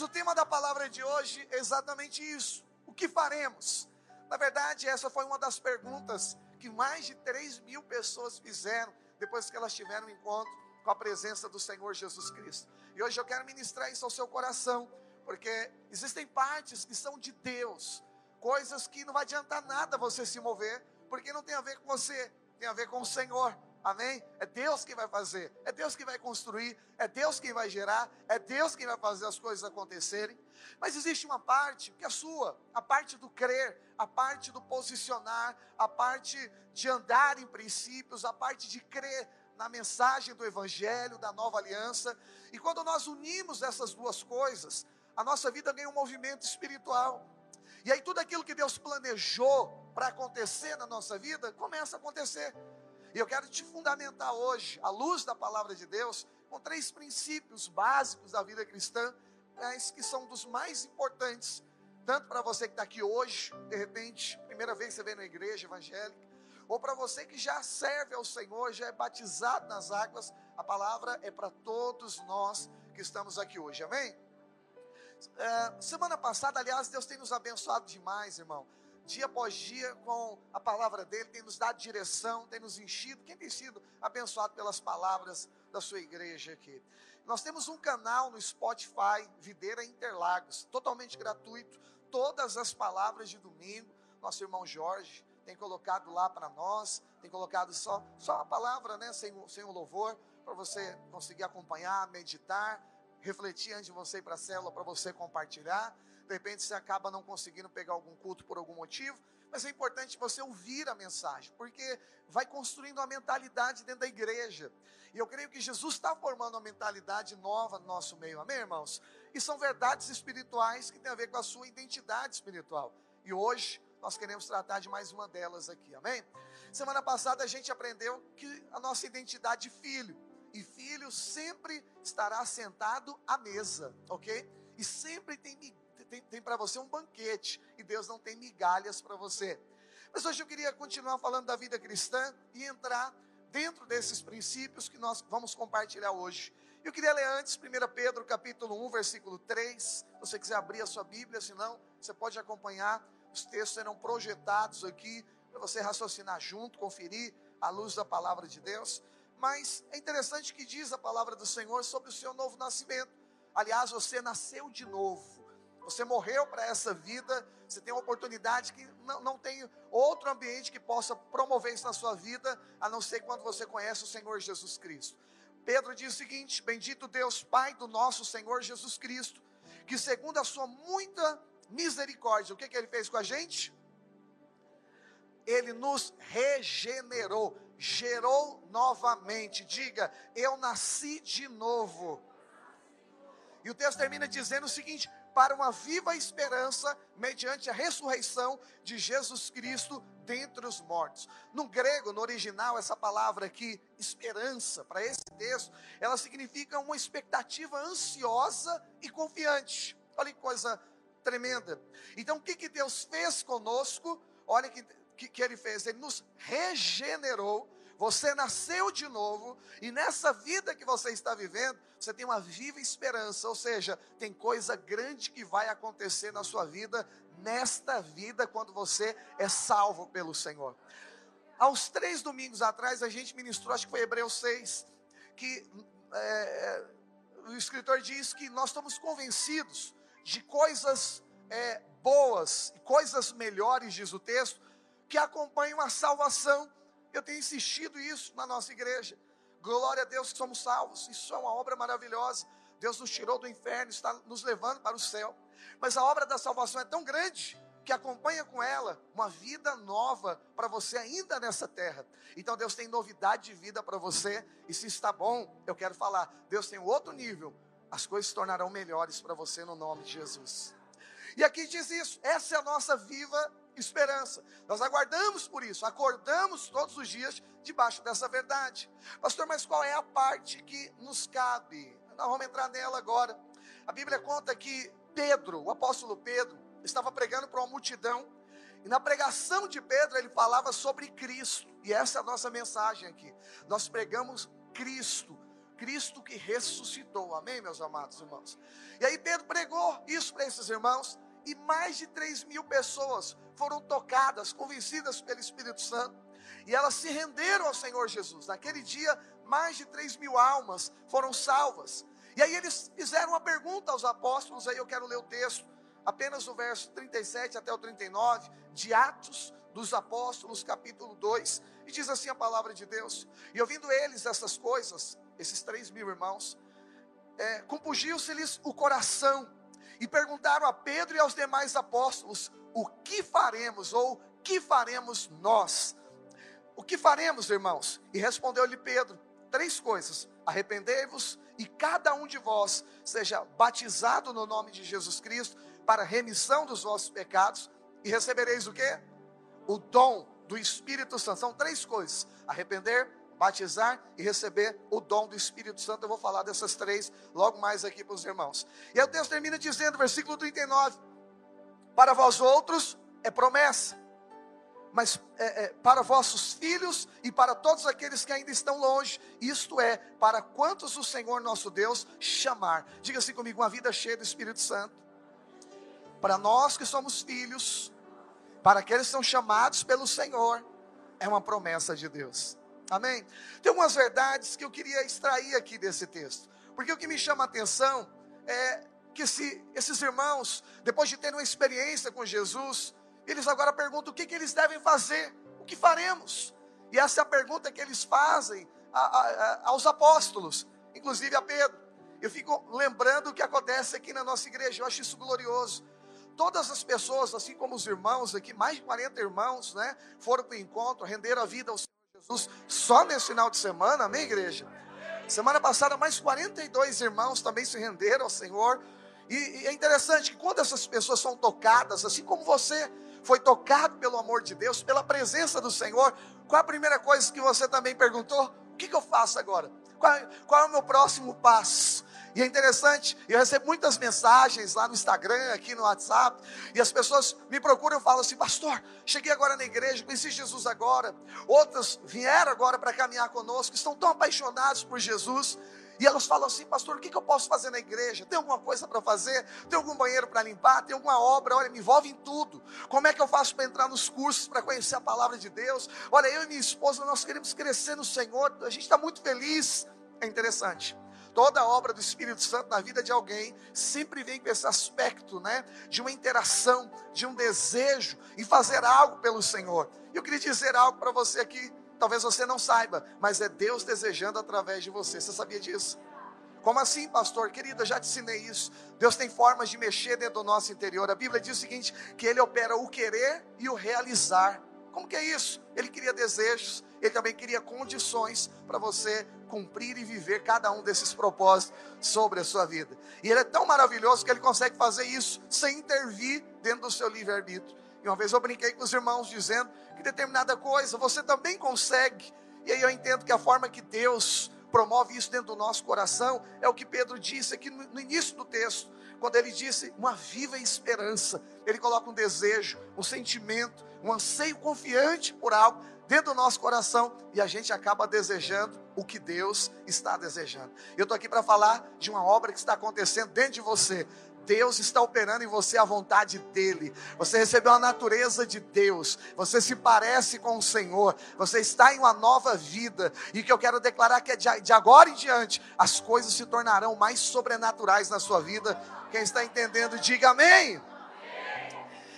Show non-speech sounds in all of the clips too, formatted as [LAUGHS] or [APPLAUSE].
Mas o tema da palavra de hoje é exatamente isso. O que faremos? Na verdade, essa foi uma das perguntas que mais de 3 mil pessoas fizeram depois que elas tiveram um encontro com a presença do Senhor Jesus Cristo. E hoje eu quero ministrar isso ao seu coração, porque existem partes que são de Deus, coisas que não vai adiantar nada você se mover, porque não tem a ver com você, tem a ver com o Senhor. Amém? É Deus quem vai fazer, é Deus quem vai construir, é Deus quem vai gerar, é Deus quem vai fazer as coisas acontecerem. Mas existe uma parte que é sua, a parte do crer, a parte do posicionar, a parte de andar em princípios, a parte de crer na mensagem do Evangelho, da nova aliança. E quando nós unimos essas duas coisas, a nossa vida ganha um movimento espiritual. E aí tudo aquilo que Deus planejou para acontecer na nossa vida começa a acontecer. E eu quero te fundamentar hoje, à luz da palavra de Deus, com três princípios básicos da vida cristã, mas que são dos mais importantes, tanto para você que está aqui hoje, de repente, primeira vez que você vem na igreja evangélica, ou para você que já serve ao Senhor, já é batizado nas águas, a palavra é para todos nós que estamos aqui hoje, amém? É, semana passada, aliás, Deus tem nos abençoado demais, irmão dia após dia, com a palavra dele, tem nos dado direção, tem nos enchido. Quem tem sido abençoado pelas palavras da sua igreja aqui? Nós temos um canal no Spotify, Videira Interlagos, totalmente gratuito. Todas as palavras de domingo, nosso irmão Jorge tem colocado lá para nós, tem colocado só, só a palavra, né, sem, sem o louvor, para você conseguir acompanhar, meditar, refletir antes de você ir para a célula, para você compartilhar. De repente você acaba não conseguindo pegar algum culto por algum motivo, mas é importante você ouvir a mensagem, porque vai construindo uma mentalidade dentro da igreja. E eu creio que Jesus está formando uma mentalidade nova no nosso meio, amém, irmãos? E são verdades espirituais que têm a ver com a sua identidade espiritual. E hoje nós queremos tratar de mais uma delas aqui, amém? Semana passada a gente aprendeu que a nossa identidade de filho, e filho sempre estará sentado à mesa, ok? E sempre tem tem, tem para você um banquete e Deus não tem migalhas para você. Mas hoje eu queria continuar falando da vida cristã e entrar dentro desses princípios que nós vamos compartilhar hoje. Eu queria ler antes 1 Pedro capítulo 1, versículo 3. Se você quiser abrir a sua Bíblia, senão você pode acompanhar. Os textos serão projetados aqui para você raciocinar junto, conferir a luz da palavra de Deus. Mas é interessante que diz a palavra do Senhor sobre o seu novo nascimento. Aliás, você nasceu de novo. Você morreu para essa vida, você tem uma oportunidade que não, não tem outro ambiente que possa promover isso na sua vida, a não ser quando você conhece o Senhor Jesus Cristo. Pedro diz o seguinte: Bendito Deus, Pai do nosso Senhor Jesus Cristo, que segundo a sua muita misericórdia, o que, que ele fez com a gente? Ele nos regenerou, gerou novamente. Diga, eu nasci de novo. E o texto termina dizendo o seguinte: para uma viva esperança mediante a ressurreição de Jesus Cristo dentre os mortos. No grego, no original, essa palavra aqui, esperança, para esse texto, ela significa uma expectativa ansiosa e confiante. Olha que coisa tremenda. Então, o que, que Deus fez conosco? Olha que, que, que Ele fez, Ele nos regenerou você nasceu de novo e nessa vida que você está vivendo, você tem uma viva esperança, ou seja, tem coisa grande que vai acontecer na sua vida, nesta vida, quando você é salvo pelo Senhor. Uns três domingos atrás, a gente ministrou, acho que foi Hebreus 6, que é, o escritor diz que nós estamos convencidos de coisas é, boas, coisas melhores, diz o texto, que acompanham a salvação eu tenho insistido isso na nossa igreja. Glória a Deus que somos salvos. Isso é uma obra maravilhosa. Deus nos tirou do inferno, está nos levando para o céu. Mas a obra da salvação é tão grande que acompanha com ela uma vida nova para você ainda nessa terra. Então Deus tem novidade de vida para você. E se está bom, eu quero falar, Deus tem outro nível. As coisas se tornarão melhores para você no nome de Jesus. E aqui diz isso, essa é a nossa viva esperança. Nós aguardamos por isso, acordamos todos os dias debaixo dessa verdade. Pastor, mas qual é a parte que nos cabe? Nós vamos entrar nela agora. A Bíblia conta que Pedro, o apóstolo Pedro, estava pregando para uma multidão, e na pregação de Pedro ele falava sobre Cristo, e essa é a nossa mensagem aqui. Nós pregamos Cristo, Cristo que ressuscitou, amém, meus amados irmãos? E aí Pedro pregou isso para esses irmãos e mais de 3 mil pessoas foram tocadas, convencidas pelo Espírito Santo. E elas se renderam ao Senhor Jesus. Naquele dia, mais de 3 mil almas foram salvas. E aí eles fizeram uma pergunta aos apóstolos, aí eu quero ler o texto, apenas o verso 37 até o 39, de Atos dos Apóstolos, capítulo 2, e diz assim a palavra de Deus: E ouvindo eles essas coisas, esses três mil irmãos, é, compungiu-se-lhes o coração, e perguntaram a Pedro e aos demais apóstolos: O que faremos, ou que faremos nós? O que faremos, irmãos? E respondeu-lhe Pedro: Três coisas: arrependei-vos e cada um de vós seja batizado no nome de Jesus Cristo para remissão dos vossos pecados e recebereis o quê? O dom do Espírito Santo. São três coisas: arrepender, batizar e receber o dom do Espírito Santo. Eu vou falar dessas três logo mais aqui para os irmãos. E aí o texto termina dizendo, versículo 39: Para vós outros é promessa, mas é, é, para vossos filhos e para todos aqueles que ainda estão longe, isto é, para quantos o Senhor nosso Deus chamar. Diga assim comigo: uma vida cheia do Espírito Santo. Para nós que somos filhos, para aqueles que são chamados pelo Senhor, é uma promessa de Deus. Amém? Tem algumas verdades que eu queria extrair aqui desse texto, porque o que me chama a atenção é que se, esses irmãos, depois de terem uma experiência com Jesus, eles agora perguntam o que, que eles devem fazer, o que faremos? E essa é a pergunta que eles fazem a, a, a, aos apóstolos, inclusive a Pedro. Eu fico lembrando o que acontece aqui na nossa igreja, eu acho isso glorioso. Todas as pessoas, assim como os irmãos aqui, mais de 40 irmãos, né, foram para o encontro, renderam a vida ao Senhor Jesus só nesse final de semana, amém, igreja? Semana passada, mais 42 irmãos também se renderam ao Senhor. E, e é interessante que quando essas pessoas são tocadas, assim como você, foi tocado pelo amor de Deus, pela presença do Senhor, qual a primeira coisa que você também perguntou? O que, que eu faço agora? Qual, qual é o meu próximo passo? E é interessante, eu recebo muitas mensagens lá no Instagram, aqui no WhatsApp, e as pessoas me procuram e falam assim: Pastor, cheguei agora na igreja, conheci Jesus agora. Outras vieram agora para caminhar conosco, estão tão apaixonados por Jesus, e elas falam assim, pastor, o que, eu posso fazer na igreja? Tem alguma coisa para fazer? Tem algum banheiro para limpar? Tem alguma obra? Olha, me envolve em tudo. Como é que eu faço para entrar nos cursos, para conhecer a palavra de Deus? Olha, eu e minha esposa, nós queremos crescer no Senhor, a gente está muito feliz. É interessante. Toda obra do Espírito Santo na vida de alguém sempre vem com esse aspecto, né? De uma interação, de um desejo em fazer algo pelo Senhor. Eu queria dizer algo para você aqui Talvez você não saiba, mas é Deus desejando através de você. Você sabia disso? Como assim, pastor? Querida, já te ensinei isso. Deus tem formas de mexer dentro do nosso interior. A Bíblia diz o seguinte: que Ele opera o querer e o realizar. Como que é isso? Ele queria desejos, ele também queria condições para você cumprir e viver cada um desses propósitos sobre a sua vida. E ele é tão maravilhoso que ele consegue fazer isso sem intervir dentro do seu livre-arbítrio. E uma vez eu brinquei com os irmãos dizendo que determinada coisa você também consegue. E aí eu entendo que a forma que Deus promove isso dentro do nosso coração é o que Pedro disse aqui no, início do texto, quando ele disse uma viva esperança. Ele coloca um desejo, um sentimento, um anseio confiante por algo dentro do nosso coração e a gente acaba desejando o que Deus está desejando. Eu estou aqui para falar de uma obra que está acontecendo dentro de você. Deus está operando em você a vontade dEle. Você recebeu a natureza de Deus. Você se parece com o Senhor. Você está em uma nova vida. E que eu quero declarar que é de agora em diante as coisas se tornarão mais sobrenaturais na sua vida. Quem está entendendo, diga amém.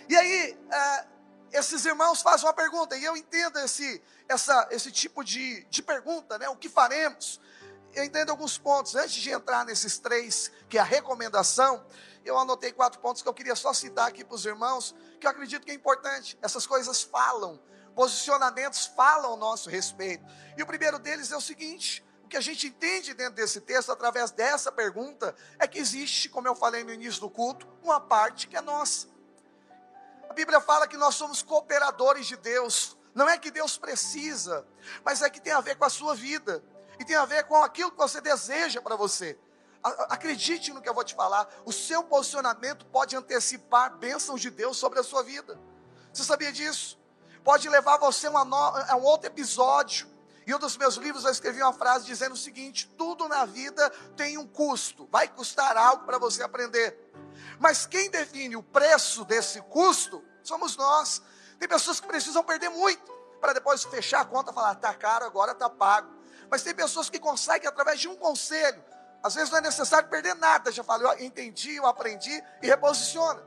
E aí, é, esses irmãos fazem uma pergunta, e eu entendo esse, essa, esse tipo de, de pergunta, né? O que faremos? Eu entendo alguns pontos. Antes de entrar nesses três, que é a recomendação, eu anotei quatro pontos que eu queria só citar aqui para os irmãos, que eu acredito que é importante. Essas coisas falam, posicionamentos falam ao nosso respeito. E o primeiro deles é o seguinte: o que a gente entende dentro desse texto, através dessa pergunta, é que existe, como eu falei no início do culto, uma parte que é nossa. A Bíblia fala que nós somos cooperadores de Deus. Não é que Deus precisa, mas é que tem a ver com a sua vida. E tem a ver com aquilo que você deseja para você. Acredite no que eu vou te falar. O seu posicionamento pode antecipar bênçãos de Deus sobre a sua vida. Você sabia disso? Pode levar você a, um outro episódio Em um dos meus livros eu escrevi uma frase dizendo o seguinte: tudo na vida tem um custo, vai custar algo para você aprender. Mas quem define o preço desse custo somos nós. Tem pessoas que precisam perder muito para depois fechar a conta e falar, tá caro, agora tá pago. Mas tem pessoas que conseguem através de um conselho. Às vezes não é necessário perder nada, já falei, eu entendi, eu aprendi e reposiciona.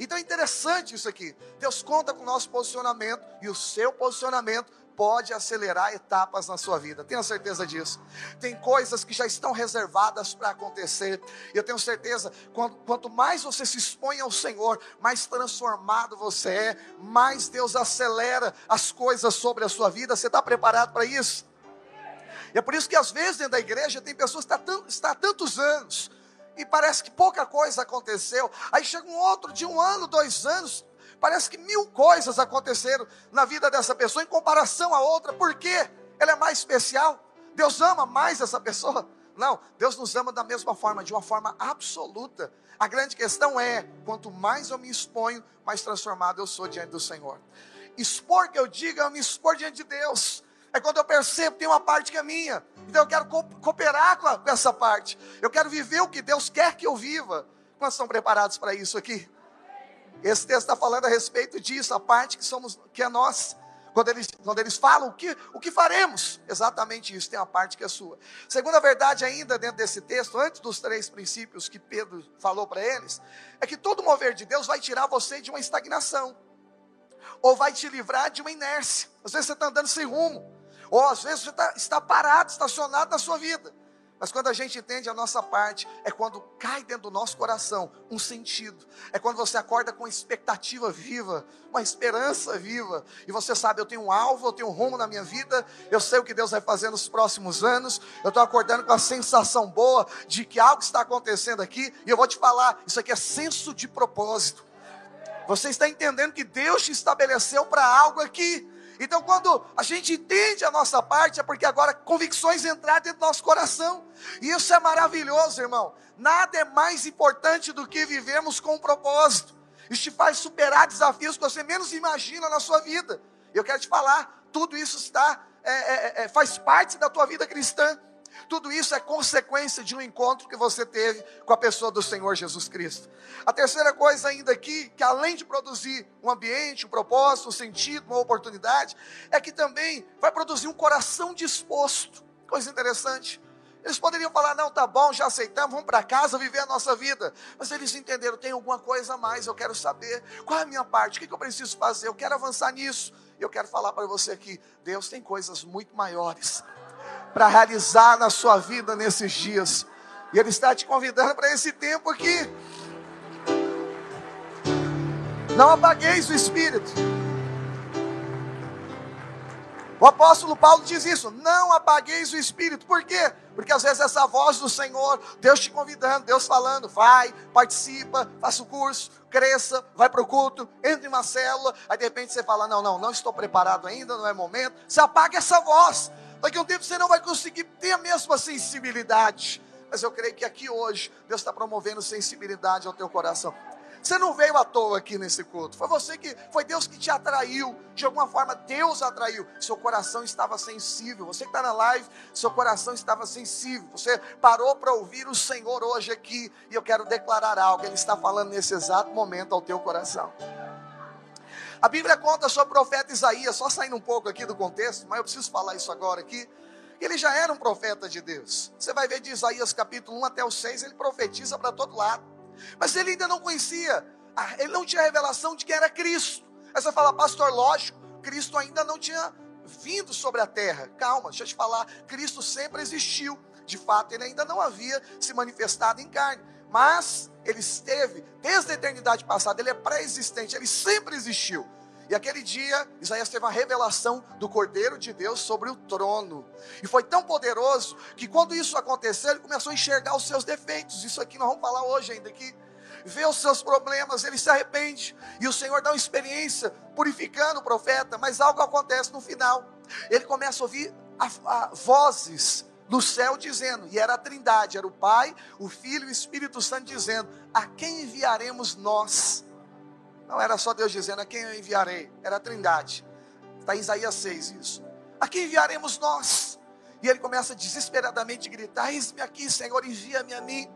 Então é interessante isso aqui. Deus conta com o nosso posicionamento e o seu posicionamento pode acelerar etapas na sua vida. Tenha certeza disso. Tem coisas que já estão reservadas para acontecer. Eu tenho certeza, quanto, quanto mais você se expõe ao Senhor, mais transformado você é, mais Deus acelera as coisas sobre a sua vida. Você está preparado para isso? E é por isso que às vezes dentro da igreja tem pessoas que estão tá está há tantos anos e parece que pouca coisa aconteceu. Aí chega um outro de um ano, dois anos, Parece que mil coisas aconteceram na vida dessa pessoa em comparação a outra. Por quê? Ela é mais especial? Deus ama mais essa pessoa? Não, Deus nos ama da mesma forma, de uma forma absoluta. A grande questão é: quanto mais eu me exponho, mais transformado eu sou diante do Senhor. Expor que eu diga, eu me expor diante de Deus. É quando eu percebo que tem uma parte que é minha. Então eu quero cooperar com, a, com essa parte. Eu quero viver o que Deus quer que eu viva. Quantos estão preparados para isso aqui? Esse texto está falando a respeito disso, a parte que somos, que é nós. Quando eles, quando eles falam o que, o que faremos, exatamente isso, tem a parte que é sua. Segunda verdade, ainda dentro desse texto, antes dos três princípios que Pedro falou para eles, é que todo mover de Deus vai tirar você de uma estagnação, ou vai te livrar de uma inércia. Às vezes você está andando sem rumo, ou às vezes você está, está parado, estacionado na sua vida. Mas quando a gente entende a nossa parte, é quando cai dentro do nosso coração um sentido. É quando você acorda com expectativa viva, uma esperança viva. E você sabe, eu tenho um alvo, eu tenho um rumo na minha vida, eu sei o que Deus vai fazer nos próximos anos. Eu estou acordando com a sensação boa de que algo está acontecendo aqui. E eu vou te falar, isso aqui é senso de propósito. Você está entendendo que Deus te estabeleceu para algo aqui. Então, quando a gente entende a nossa parte, é porque agora convicções entraram dentro do nosso coração. E isso é maravilhoso, irmão. Nada é mais importante do que vivermos com um propósito. Isso te faz superar desafios que você menos imagina na sua vida. Eu quero te falar, tudo isso está, é, é, é, faz parte da tua vida cristã. Tudo isso é consequência de um encontro que você teve com a pessoa do Senhor Jesus Cristo. A terceira coisa ainda aqui, que além de produzir um ambiente, um propósito, um sentido, uma oportunidade, é que também vai produzir um coração disposto. Coisa interessante. Eles poderiam falar: não, tá bom, já aceitamos, vamos para casa viver a nossa vida. Mas eles entenderam: tem alguma coisa a mais, eu quero saber qual é a minha parte, o que eu preciso fazer, eu quero avançar nisso. E eu quero falar para você aqui: Deus tem coisas muito maiores para realizar na sua vida nesses dias. E Ele está te convidando para esse tempo aqui. Não apagueis o espírito. O apóstolo Paulo diz isso: não apagueis o espírito. Por quê? Porque às vezes essa voz do Senhor, Deus te convidando, Deus falando, vai, participa, faça o curso, cresça, vai para o culto, entre em uma célula. Aí de repente você fala: não, não, não estou preparado ainda, não é momento. Você apaga essa voz. Daqui a um tempo você não vai conseguir ter a mesma sensibilidade. Mas eu creio que aqui hoje Deus está promovendo sensibilidade ao teu coração. Você não veio à toa aqui nesse culto. Foi você que foi Deus que te atraiu. De alguma forma Deus atraiu. Seu coração estava sensível. Você que está na live, seu coração estava sensível. Você parou para ouvir o Senhor hoje aqui. E eu quero declarar algo. Ele está falando nesse exato momento ao teu coração. A Bíblia conta sobre o profeta Isaías, só saindo um pouco aqui do contexto, mas eu preciso falar isso agora aqui. Ele já era um profeta de Deus. Você vai ver de Isaías capítulo 1 até o 6, ele profetiza para todo lado. Mas ele ainda não conhecia, ele não tinha revelação de que era Cristo. Aí você fala, pastor, lógico, Cristo ainda não tinha vindo sobre a terra. Calma, deixa eu te falar, Cristo sempre existiu. De fato, ele ainda não havia se manifestado em carne mas ele esteve desde a eternidade passada, ele é pré-existente, ele sempre existiu. E aquele dia, Isaías teve a revelação do Cordeiro de Deus sobre o trono. E foi tão poderoso que quando isso aconteceu, ele começou a enxergar os seus defeitos. Isso aqui nós vamos falar hoje ainda aqui. Vê os seus problemas, ele se arrepende. E o Senhor dá uma experiência purificando o profeta, mas algo acontece no final. Ele começa a ouvir a, a, vozes no céu dizendo, e era a trindade, era o Pai, o Filho e o Espírito Santo dizendo: A quem enviaremos nós? Não era só Deus dizendo: A quem eu enviarei? Era a trindade. Está em Isaías 6 isso. A quem enviaremos nós? E ele começa desesperadamente a gritar: Eis-me aqui, Senhor, envia-me a mim.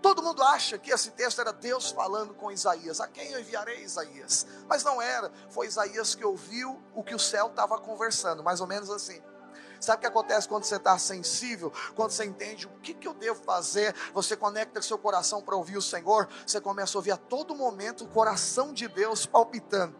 Todo mundo acha que esse texto era Deus falando com Isaías. A quem eu enviarei Isaías? Mas não era. Foi Isaías que ouviu o que o céu estava conversando, mais ou menos assim. Sabe o que acontece quando você está sensível? Quando você entende o que, que eu devo fazer, você conecta seu coração para ouvir o Senhor, você começa a ouvir a todo momento o coração de Deus palpitando.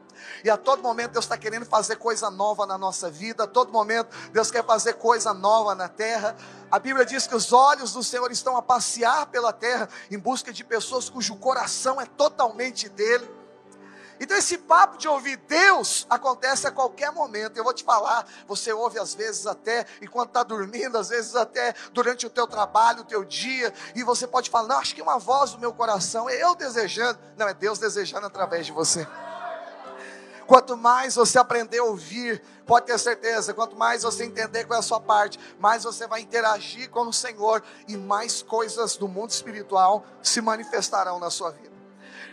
E a todo momento Deus está querendo fazer coisa nova na nossa vida, a todo momento Deus quer fazer coisa nova na terra. A Bíblia diz que os olhos do Senhor estão a passear pela terra em busca de pessoas cujo coração é totalmente dele. Então esse papo de ouvir Deus acontece a qualquer momento. Eu vou te falar, você ouve às vezes até enquanto está dormindo, às vezes até durante o teu trabalho, o teu dia, e você pode falar, não, acho que é uma voz do meu coração, é eu desejando. Não, é Deus desejando através de você. Quanto mais você aprender a ouvir, pode ter certeza, quanto mais você entender qual é a sua parte, mais você vai interagir com o Senhor e mais coisas do mundo espiritual se manifestarão na sua vida.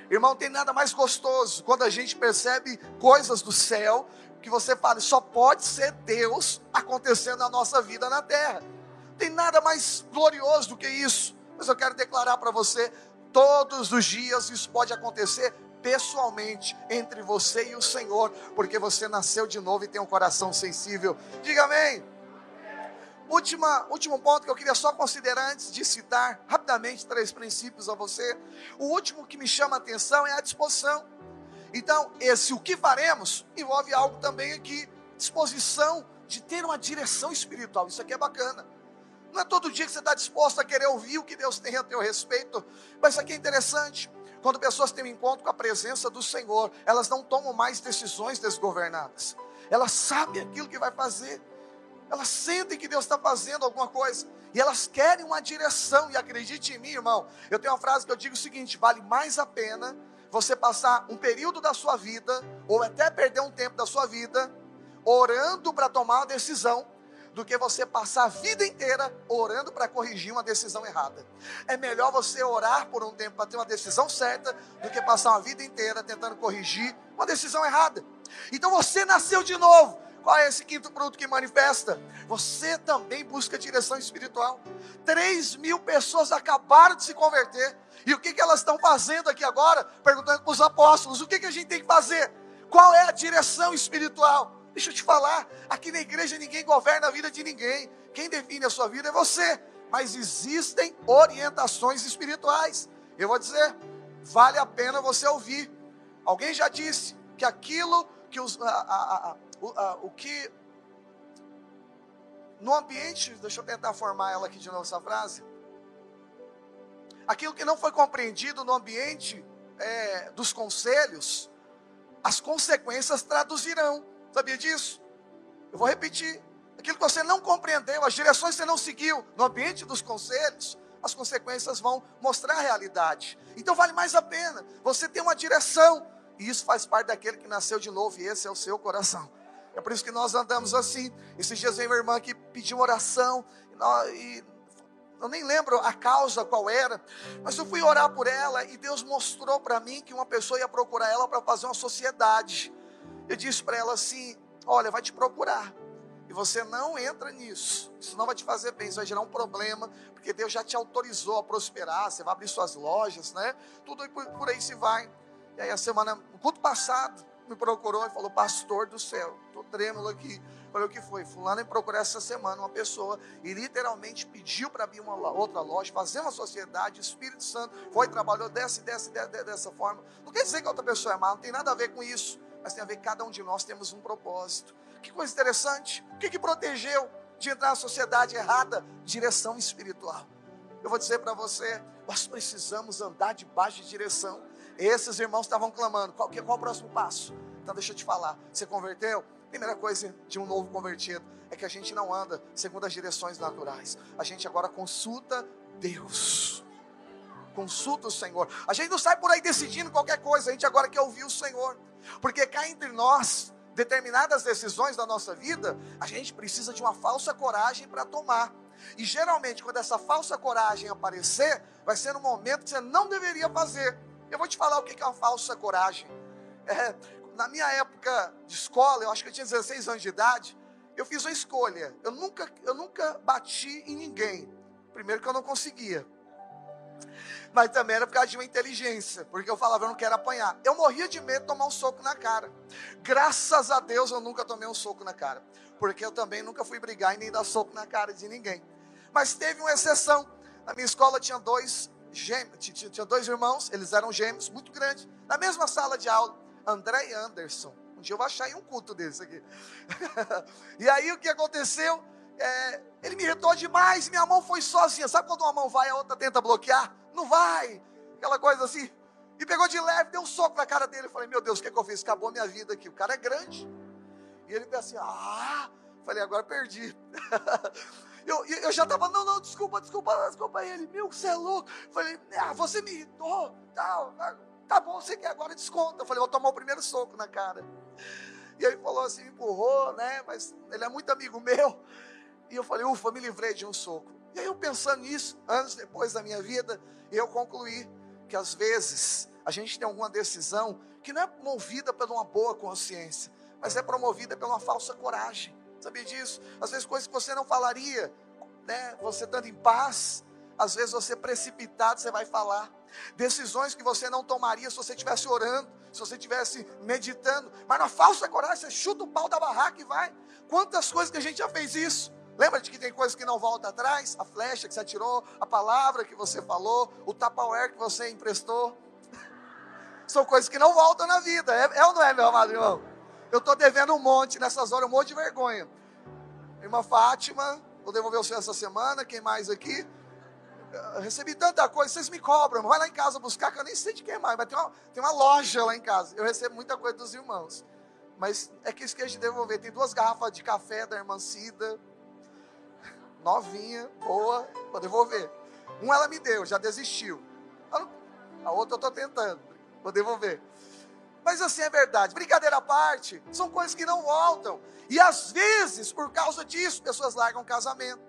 Irmão, tem nada mais gostoso quando a gente percebe coisas do céu que você fala, só pode ser Deus acontecendo na nossa vida na terra. Tem nada mais glorioso do que isso. Mas eu quero declarar para você, todos os dias isso pode acontecer pessoalmente entre você e o Senhor, porque você nasceu de novo e tem um coração sensível. Diga amém. Última, último ponto que eu queria só considerar antes de citar rapidamente três princípios a você. O último que me chama a atenção é a disposição. Então, esse o que faremos envolve algo também aqui, disposição de ter uma direção espiritual. Isso aqui é bacana. Não é todo dia que você está disposto a querer ouvir o que Deus tem a teu respeito, mas isso aqui é interessante. Quando pessoas têm um encontro com a presença do Senhor, elas não tomam mais decisões desgovernadas. Elas sabem aquilo que vai fazer. Elas sentem que Deus está fazendo alguma coisa. E elas querem uma direção. E acredite em mim, irmão. Eu tenho uma frase que eu digo o seguinte: vale mais a pena você passar um período da sua vida, ou até perder um tempo da sua vida, orando para tomar uma decisão, do que você passar a vida inteira orando para corrigir uma decisão errada. É melhor você orar por um tempo para ter uma decisão certa, do que passar uma vida inteira tentando corrigir uma decisão errada. Então você nasceu de novo. É esse quinto fruto que manifesta? Você também busca direção espiritual. Três mil pessoas acabaram de se converter. E o que, que elas estão fazendo aqui agora? Perguntando para os apóstolos: o que, que a gente tem que fazer? Qual é a direção espiritual? Deixa eu te falar, aqui na igreja ninguém governa a vida de ninguém. Quem define a sua vida é você. Mas existem orientações espirituais. Eu vou dizer, vale a pena você ouvir. Alguém já disse que aquilo que os, a, a, a, o, o que no ambiente, deixa eu tentar formar ela aqui de novo essa frase. Aquilo que não foi compreendido no ambiente é, dos conselhos, as consequências traduzirão. Sabia disso? Eu vou repetir. Aquilo que você não compreendeu, as direções que você não seguiu no ambiente dos conselhos, as consequências vão mostrar a realidade. Então vale mais a pena você ter uma direção. E isso faz parte daquele que nasceu de novo, e esse é o seu coração. É por isso que nós andamos assim. Esses dias veio uma irmã que pediu oração, e eu nem lembro a causa qual era, mas eu fui orar por ela e Deus mostrou para mim que uma pessoa ia procurar ela para fazer uma sociedade. Eu disse para ela assim: Olha, vai te procurar. E você não entra nisso. Isso não vai te fazer bem, isso vai gerar um problema, porque Deus já te autorizou a prosperar, você vai abrir suas lojas, né? Tudo por, por aí se vai. E aí a semana, no culto passado, me procurou e falou: Pastor do céu, estou trêmulo aqui. Falei: O que foi? Fulano me procurou essa semana uma pessoa e literalmente pediu para abrir uma outra loja, fazer uma sociedade. Espírito Santo foi, trabalhou dessa, dessa, dessa, dessa forma. Não quer dizer que a outra pessoa é má, não tem nada a ver com isso. Mas tem a ver que cada um de nós temos um propósito. Que coisa interessante. O que, que protegeu de entrar na sociedade errada? Direção espiritual. Eu vou dizer para você, nós precisamos andar debaixo de direção. Esses irmãos estavam clamando. Qual, qual o próximo passo? Então deixa eu te falar. Você converteu? Primeira coisa de um novo convertido é que a gente não anda segundo as direções naturais. A gente agora consulta Deus. Consulta o Senhor. A gente não sai por aí decidindo qualquer coisa. A gente agora quer ouvir o Senhor. Porque cá entre nós, determinadas decisões da nossa vida, a gente precisa de uma falsa coragem para tomar. E geralmente, quando essa falsa coragem aparecer, vai ser no momento que você não deveria fazer. Eu vou te falar o que é uma falsa coragem. É, na minha época de escola, eu acho que eu tinha 16 anos de idade, eu fiz uma escolha. Eu nunca, eu nunca bati em ninguém. Primeiro que eu não conseguia. Mas também era por causa de uma inteligência, porque eu falava, eu não quero apanhar. Eu morria de medo de tomar um soco na cara. Graças a Deus eu nunca tomei um soco na cara, porque eu também nunca fui brigar e nem dar soco na cara de ninguém. Mas teve uma exceção. Na minha escola tinha dois gêmeos, tinha dois irmãos, eles eram gêmeos, muito grandes, na mesma sala de aula, André e Anderson. Um dia eu vou achar aí um culto desse aqui. [LAUGHS] e aí o que aconteceu? É, ele me irritou demais, minha mão foi sozinha. Sabe quando uma mão vai a outra tenta bloquear? Não vai. Aquela coisa assim. E pegou de leve, deu um soco na cara dele. Eu falei, meu Deus, o que, é que eu fiz? Acabou minha vida aqui. O cara é grande. E ele pensou assim, ah. Falei, agora perdi. [LAUGHS] eu, eu já estava, não, não, desculpa, desculpa, desculpa. ele, meu, você é louco. Falei, ah, você me irritou. Tá, tá bom, você quer agora desconta. Eu falei, vou tomar o primeiro soco na cara. E ele falou assim, me empurrou, né? Mas ele é muito amigo meu. E eu falei, ufa, me livrei de um soco. E aí eu pensando nisso, anos depois da minha vida, eu concluí que às vezes a gente tem alguma decisão que não é movida por uma boa consciência, mas é promovida uma falsa coragem. Sabia disso? Às vezes coisas que você não falaria, né? Você estando em paz, às vezes você precipitado, você vai falar. Decisões que você não tomaria se você estivesse orando, se você estivesse meditando. Mas na falsa coragem, você chuta o pau da barraca e vai. Quantas coisas que a gente já fez isso? Lembra de que tem coisas que não voltam atrás? A flecha que você atirou, a palavra que você falou, o tapauer que você emprestou. [LAUGHS] São coisas que não voltam na vida. É, é ou não é, meu amado irmão? Eu estou devendo um monte nessas horas, um monte de vergonha. Irmã Fátima, vou devolver o senhor essa semana. Quem mais aqui? Eu recebi tanta coisa, vocês me cobram. Vai lá em casa buscar, que eu nem sei de quem mais. Mas tem uma, tem uma loja lá em casa. Eu recebo muita coisa dos irmãos. Mas é que esqueci de devolver. Tem duas garrafas de café da irmã Cida novinha, boa, vou devolver. Um ela me deu, já desistiu. A outra eu estou tentando, vou devolver. Mas assim é verdade, brincadeira à parte, são coisas que não voltam. E às vezes, por causa disso, pessoas largam casamento,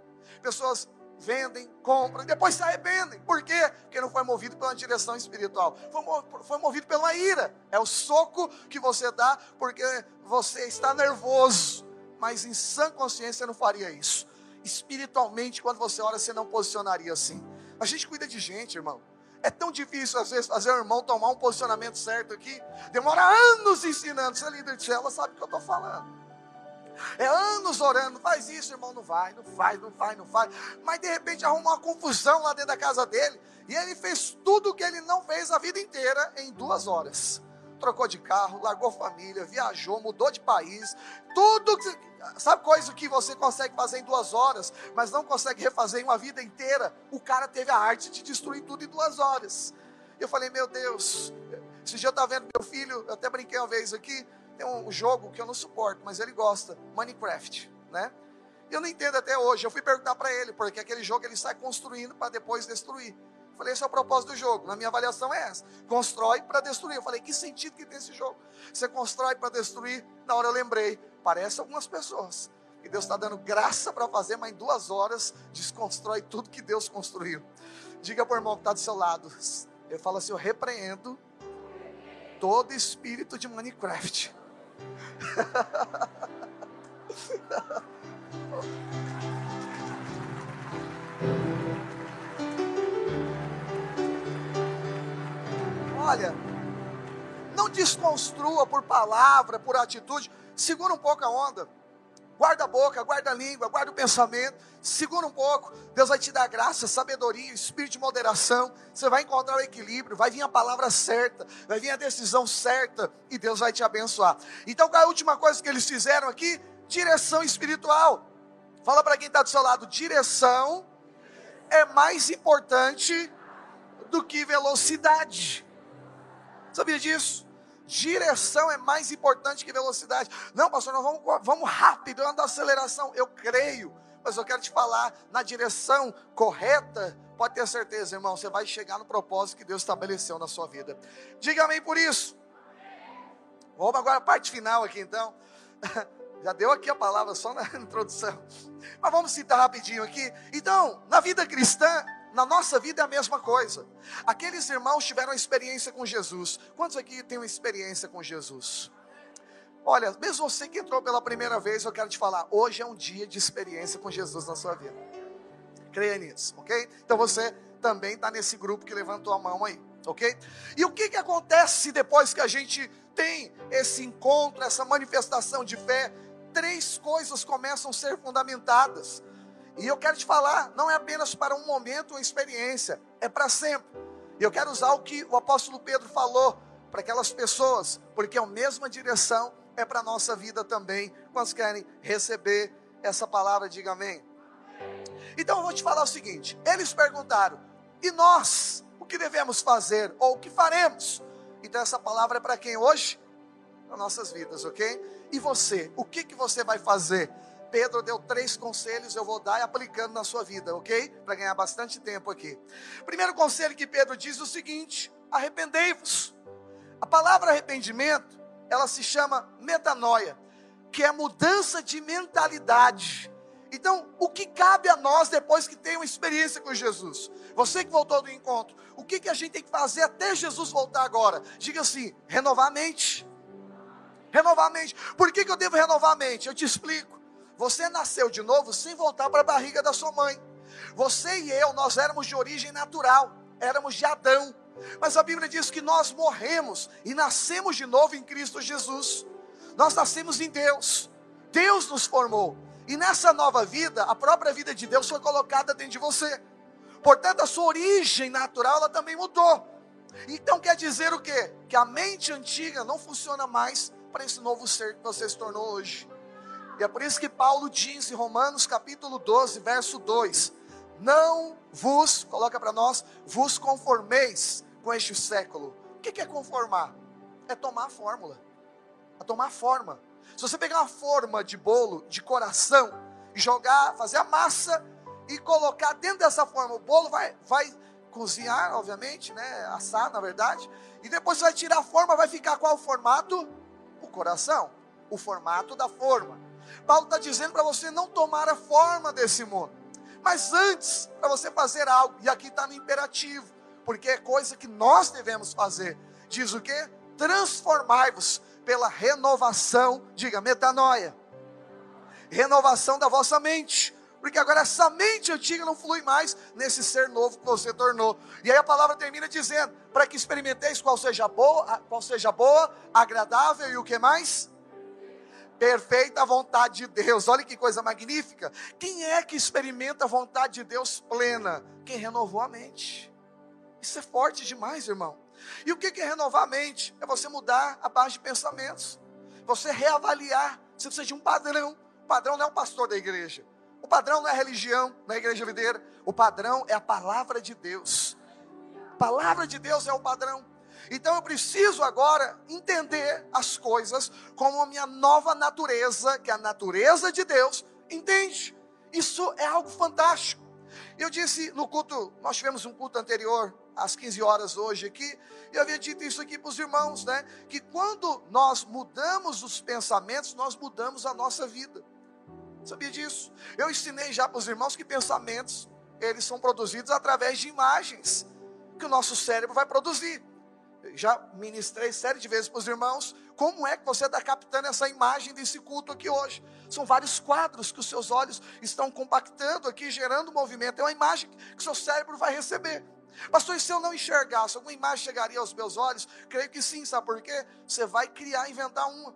pessoas vendem, compram depois se arrependem. Por quê? Porque não foi movido pela direção espiritual, foi, foi movido pela ira. É o soco que você dá porque você está nervoso, mas em sã consciência não faria isso espiritualmente, quando você ora, você não posicionaria assim. A gente cuida de gente, irmão. É tão difícil, às vezes, fazer o irmão tomar um posicionamento certo aqui. Demora anos ensinando. Você é líder de célula, sabe o que eu estou falando. É anos orando, faz isso, irmão, não vai, não faz, não faz, não faz. Mas de repente arruma uma confusão lá dentro da casa dele. E ele fez tudo o que ele não fez a vida inteira em duas horas. Trocou de carro, largou família, viajou, mudou de país. Tudo que Sabe coisa que você consegue fazer em duas horas, mas não consegue refazer em uma vida inteira? O cara teve a arte de destruir tudo em duas horas. Eu falei, meu Deus, esse dia eu estava vendo meu filho, eu até brinquei uma vez aqui, tem um jogo que eu não suporto, mas ele gosta, Minecraft, né? Eu não entendo até hoje. Eu fui perguntar para ele, porque aquele jogo ele sai construindo para depois destruir. Falei, esse é o propósito do jogo. Na minha avaliação é essa: constrói para destruir. Eu falei, que sentido que tem esse jogo? Você constrói para destruir. Na hora eu lembrei, Parece algumas pessoas. Que Deus está dando graça para fazer, mas em duas horas desconstrói tudo que Deus construiu. Diga para o irmão que está do seu lado. Eu falo assim: eu repreendo todo espírito de Minecraft. [LAUGHS] Olha, não desconstrua por palavra, por atitude. Segura um pouco a onda. Guarda a boca, guarda a língua, guarda o pensamento. Segura um pouco. Deus vai te dar graça, sabedoria, espírito de moderação. Você vai encontrar o equilíbrio. Vai vir a palavra certa. Vai vir a decisão certa. E Deus vai te abençoar. Então, qual é a última coisa que eles fizeram aqui? Direção espiritual. Fala para quem está do seu lado: direção é mais importante do que velocidade. Sabia disso? Direção é mais importante que velocidade. Não, pastor, nós vamos, vamos rápido, anda aceleração. Eu creio, mas eu quero te falar na direção correta. Pode ter certeza, irmão, você vai chegar no propósito que Deus estabeleceu na sua vida. Diga amém por isso. Vamos agora a parte final aqui então. [LAUGHS] Já deu aqui a palavra só na [LAUGHS] introdução. Mas vamos citar rapidinho aqui. Então, na vida cristã, na nossa vida é a mesma coisa. Aqueles irmãos tiveram experiência com Jesus. Quantos aqui têm uma experiência com Jesus? Olha, mesmo você que entrou pela primeira vez, eu quero te falar, hoje é um dia de experiência com Jesus na sua vida. Creia nisso, ok? Então você também está nesse grupo que levantou a mão aí, ok? E o que, que acontece depois que a gente tem esse encontro, essa manifestação de fé? Três coisas começam a ser fundamentadas. E eu quero te falar, não é apenas para um momento uma experiência, é para sempre. E eu quero usar o que o apóstolo Pedro falou para aquelas pessoas, porque é a mesma direção é para a nossa vida também. Quantos querem receber essa palavra? Diga amém. Então eu vou te falar o seguinte: eles perguntaram, e nós? O que devemos fazer? Ou o que faremos? Então essa palavra é para quem hoje? Para nossas vidas, ok? E você? O que, que você vai fazer? Pedro deu três conselhos, eu vou dar aplicando na sua vida, ok? Para ganhar bastante tempo aqui. Primeiro conselho que Pedro diz é o seguinte: arrependei-vos. A palavra arrependimento, ela se chama metanoia, que é mudança de mentalidade. Então, o que cabe a nós depois que tem uma experiência com Jesus? Você que voltou do encontro, o que, que a gente tem que fazer até Jesus voltar agora? Diga assim: renovar a mente. Renovar a mente. Por que, que eu devo renovar a mente? Eu te explico. Você nasceu de novo sem voltar para a barriga da sua mãe. Você e eu, nós éramos de origem natural, éramos de Adão. Mas a Bíblia diz que nós morremos e nascemos de novo em Cristo Jesus. Nós nascemos em Deus. Deus nos formou. E nessa nova vida, a própria vida de Deus foi colocada dentro de você. Portanto, a sua origem natural ela também mudou. Então quer dizer o quê? Que a mente antiga não funciona mais para esse novo ser que você se tornou hoje. E é por isso que Paulo diz em Romanos capítulo 12, verso 2: Não vos, coloca para nós, vos conformeis com este século. O que é conformar? É tomar a fórmula, é tomar forma. Se você pegar uma forma de bolo de coração e jogar, fazer a massa e colocar dentro dessa forma, o bolo vai, vai cozinhar, obviamente, né? Assar, na verdade. E depois você vai tirar a forma, vai ficar qual o formato? O coração. O formato da forma. Paulo está dizendo para você não tomar a forma desse mundo. Mas antes, para você fazer algo, e aqui está no imperativo, porque é coisa que nós devemos fazer. Diz o que? Transformai-vos pela renovação, diga, metanoia. Renovação da vossa mente. Porque agora essa mente antiga não flui mais nesse ser novo que você tornou. E aí a palavra termina dizendo: para que experimenteis qual seja boa, qual seja boa, agradável e o que mais? Perfeita vontade de Deus. Olha que coisa magnífica. Quem é que experimenta a vontade de Deus plena? Quem renovou a mente. Isso é forte demais, irmão. E o que é renovar a mente? É você mudar a base de pensamentos. Você reavaliar. Você precisa de um padrão. O padrão não é o pastor da igreja. O padrão não é a religião, não é igreja videira. O padrão é a palavra de Deus. A palavra de Deus é o padrão. Então eu preciso agora entender as coisas como a minha nova natureza, que é a natureza de Deus, entende? Isso é algo fantástico. Eu disse no culto, nós tivemos um culto anterior, às 15 horas hoje aqui, eu havia dito isso aqui para os irmãos, né? Que quando nós mudamos os pensamentos, nós mudamos a nossa vida. Sabia disso? Eu ensinei já para os irmãos que pensamentos, eles são produzidos através de imagens que o nosso cérebro vai produzir já ministrei série de vezes para os irmãos, como é que você está captando essa imagem desse culto aqui hoje? São vários quadros que os seus olhos estão compactando aqui, gerando movimento. É uma imagem que seu cérebro vai receber. Pastor, e se eu não enxergasse, alguma imagem chegaria aos meus olhos? Creio que sim, sabe por quê? Você vai criar, inventar uma.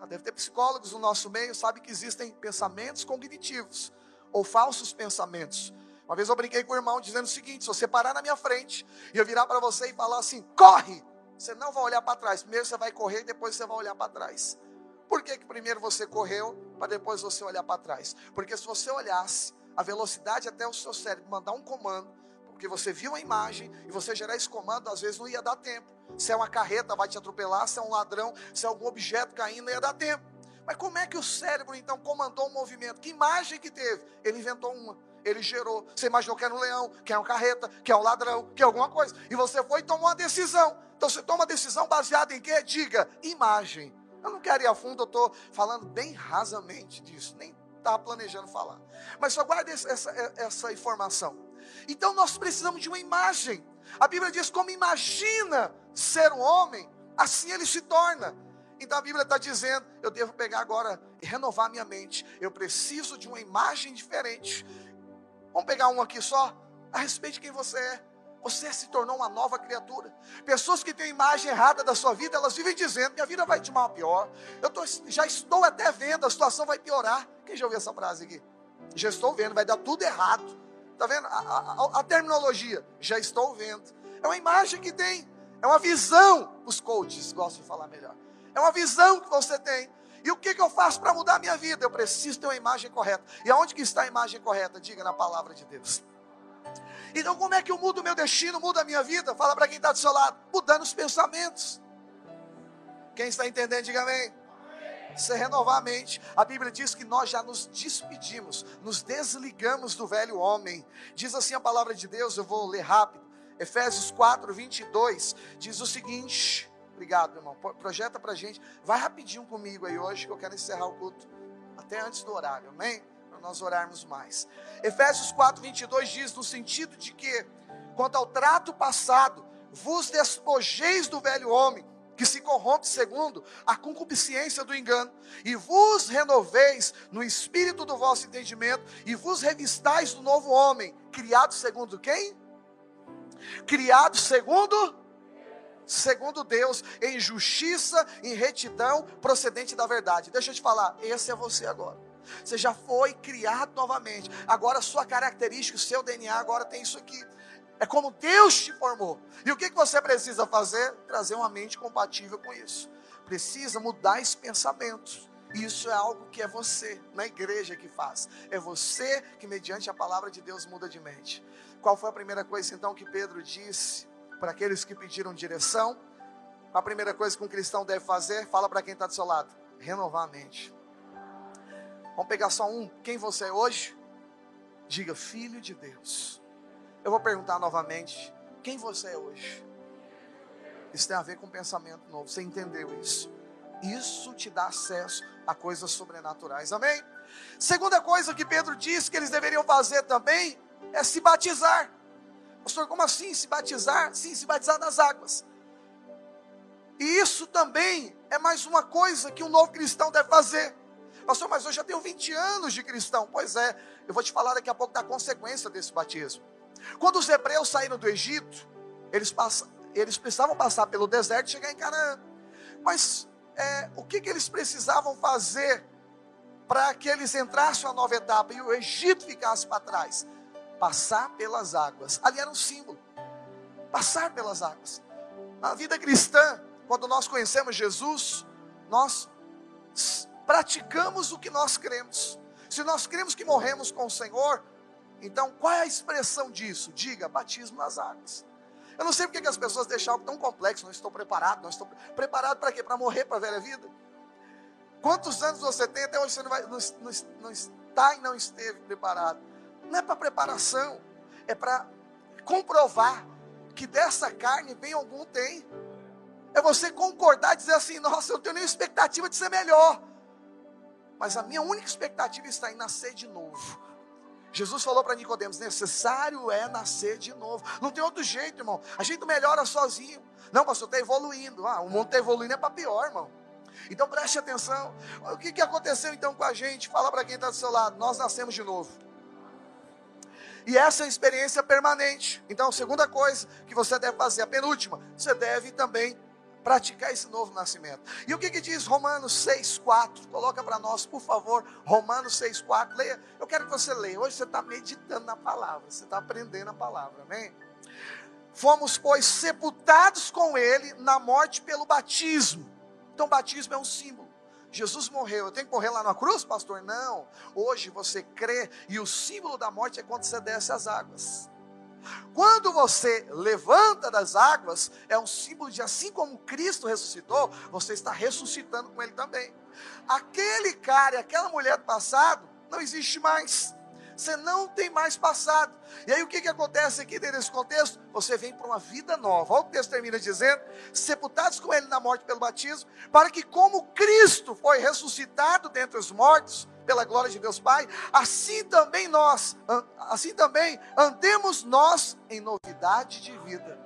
Ah, deve ter psicólogos no nosso meio, sabe que existem pensamentos cognitivos ou falsos pensamentos. Uma vez eu brinquei com o irmão dizendo o seguinte: se você parar na minha frente e eu virar para você e falar assim, corre, você não vai olhar para trás. Primeiro você vai correr e depois você vai olhar para trás. Por que, que primeiro você correu para depois você olhar para trás? Porque se você olhasse a velocidade até o seu cérebro mandar um comando, porque você viu a imagem e você gerar esse comando, às vezes não ia dar tempo. Se é uma carreta, vai te atropelar, se é um ladrão, se é algum objeto caindo, ia dar tempo. Mas como é que o cérebro então comandou um movimento? Que imagem que teve? Ele inventou uma ele gerou. Você imaginou que era um leão, que é uma carreta, que é um ladrão, que é alguma coisa. E você foi e tomou uma decisão. Então você toma uma decisão baseada em quê? Diga, imagem. Eu não quero ir a fundo, eu estou falando bem rasamente disso, nem estava planejando falar. Mas só guarde essa, essa informação. Então nós precisamos de uma imagem. A Bíblia diz: como imagina ser um homem, assim ele se torna. Então a Bíblia está dizendo: eu devo pegar agora e renovar minha mente. Eu preciso de uma imagem diferente. Vamos pegar um aqui só, a respeito de quem você é. Você se tornou uma nova criatura. Pessoas que têm imagem errada da sua vida, elas vivem dizendo: minha vida vai de mal a pior. Eu tô, já estou até vendo, a situação vai piorar. Quem já ouviu essa frase aqui? Já estou vendo, vai dar tudo errado. Está vendo? A, a, a, terminologia, já estou vendo. É uma imagem que tem, é uma visão. Os coaches gostam de falar melhor. É uma visão que você tem. E o que, que eu faço para mudar a minha vida? Eu preciso ter uma imagem correta. E aonde que está a imagem correta? Diga na palavra de Deus. Então, como é que eu mudo o meu destino, muda a minha vida? Fala para quem está do seu lado, mudando os pensamentos. Quem está entendendo, diga amém. Você renovar a mente. A Bíblia diz que nós já nos despedimos, nos desligamos do velho homem. Diz assim a palavra de Deus, eu vou ler rápido. Efésios 4, 22 diz o seguinte: Obrigado, irmão. Projeta para gente. Vai rapidinho comigo aí hoje, que eu quero encerrar o culto até antes do horário, amém? Para nós orarmos mais. Efésios 4, 22 diz: no sentido de que, quanto ao trato passado, vos despojeis do velho homem, que se corrompe segundo a concupiscência do engano, e vos renoveis no espírito do vosso entendimento, e vos revistais do novo homem, criado segundo quem? Criado segundo segundo Deus, em justiça, em retidão, procedente da verdade. Deixa eu te falar, esse é você agora. Você já foi criado novamente. Agora sua característica, o seu DNA agora tem isso aqui. É como Deus te formou. E o que você precisa fazer? Trazer uma mente compatível com isso. Precisa mudar esse pensamento. Isso é algo que é você, na igreja que faz. É você que, mediante a palavra de Deus, muda de mente. Qual foi a primeira coisa então que Pedro disse para aqueles que pediram direção. A primeira coisa que um cristão deve fazer, fala para quem está do seu lado: renovar a mente. Vamos pegar só um. Quem você é hoje? Diga, filho de Deus. Eu vou perguntar novamente: quem você é hoje? Isso tem a ver com pensamento novo. Você entendeu isso? Isso te dá acesso a coisas sobrenaturais. Amém? Segunda coisa que Pedro disse que eles deveriam fazer também é se batizar. Pastor, como assim se batizar? Sim, se batizar nas águas. E isso também é mais uma coisa que um novo cristão deve fazer. Pastor, mas eu já tenho 20 anos de cristão. Pois é, eu vou te falar daqui a pouco da consequência desse batismo. Quando os hebreus saíram do Egito, eles, passam, eles precisavam passar pelo deserto e chegar em Canaã. Mas é, o que, que eles precisavam fazer para que eles entrassem na nova etapa e o Egito ficasse para trás? Passar pelas águas. Ali era um símbolo. Passar pelas águas. Na vida cristã, quando nós conhecemos Jesus, nós praticamos o que nós cremos. Se nós cremos que morremos com o Senhor, então qual é a expressão disso? Diga, batismo nas águas. Eu não sei porque que as pessoas deixam algo tão complexo, não estou preparado, não estou preparado para quê? Para morrer para a velha vida? Quantos anos você tem até hoje você não, vai, não, não, não está e não esteve preparado? Não é para preparação, é para comprovar que dessa carne bem algum tem. É você concordar e dizer assim: nossa, eu tenho nenhuma expectativa de ser melhor. Mas a minha única expectativa está em nascer de novo. Jesus falou para Nicodemos: necessário é nascer de novo. Não tem outro jeito, irmão. A gente melhora sozinho. Não, pastor, está evoluindo. Ah, o mundo está evoluindo é para pior, irmão. Então preste atenção. O que, que aconteceu então com a gente? Fala para quem está do seu lado. Nós nascemos de novo. E essa é experiência permanente. Então, a segunda coisa que você deve fazer, a penúltima, você deve também praticar esse novo nascimento. E o que, que diz Romanos 6,4? Coloca para nós, por favor, Romanos 6,4. Leia. Eu quero que você leia. Hoje você está meditando na palavra, você está aprendendo a palavra, amém? Fomos, pois, sepultados com ele na morte pelo batismo. Então, batismo é um símbolo. Jesus morreu, eu tenho que morrer lá na cruz, pastor? Não. Hoje você crê e o símbolo da morte é quando você desce as águas. Quando você levanta das águas, é um símbolo de assim como Cristo ressuscitou, você está ressuscitando com Ele também. Aquele cara, aquela mulher do passado, não existe mais. Você não tem mais passado. E aí o que, que acontece aqui dentro desse contexto? Você vem para uma vida nova. Olha o texto termina dizendo: sepultados com ele na morte pelo batismo, para que, como Cristo foi ressuscitado dentre os mortos, pela glória de Deus Pai, assim também nós, assim também andemos nós em novidade de vida.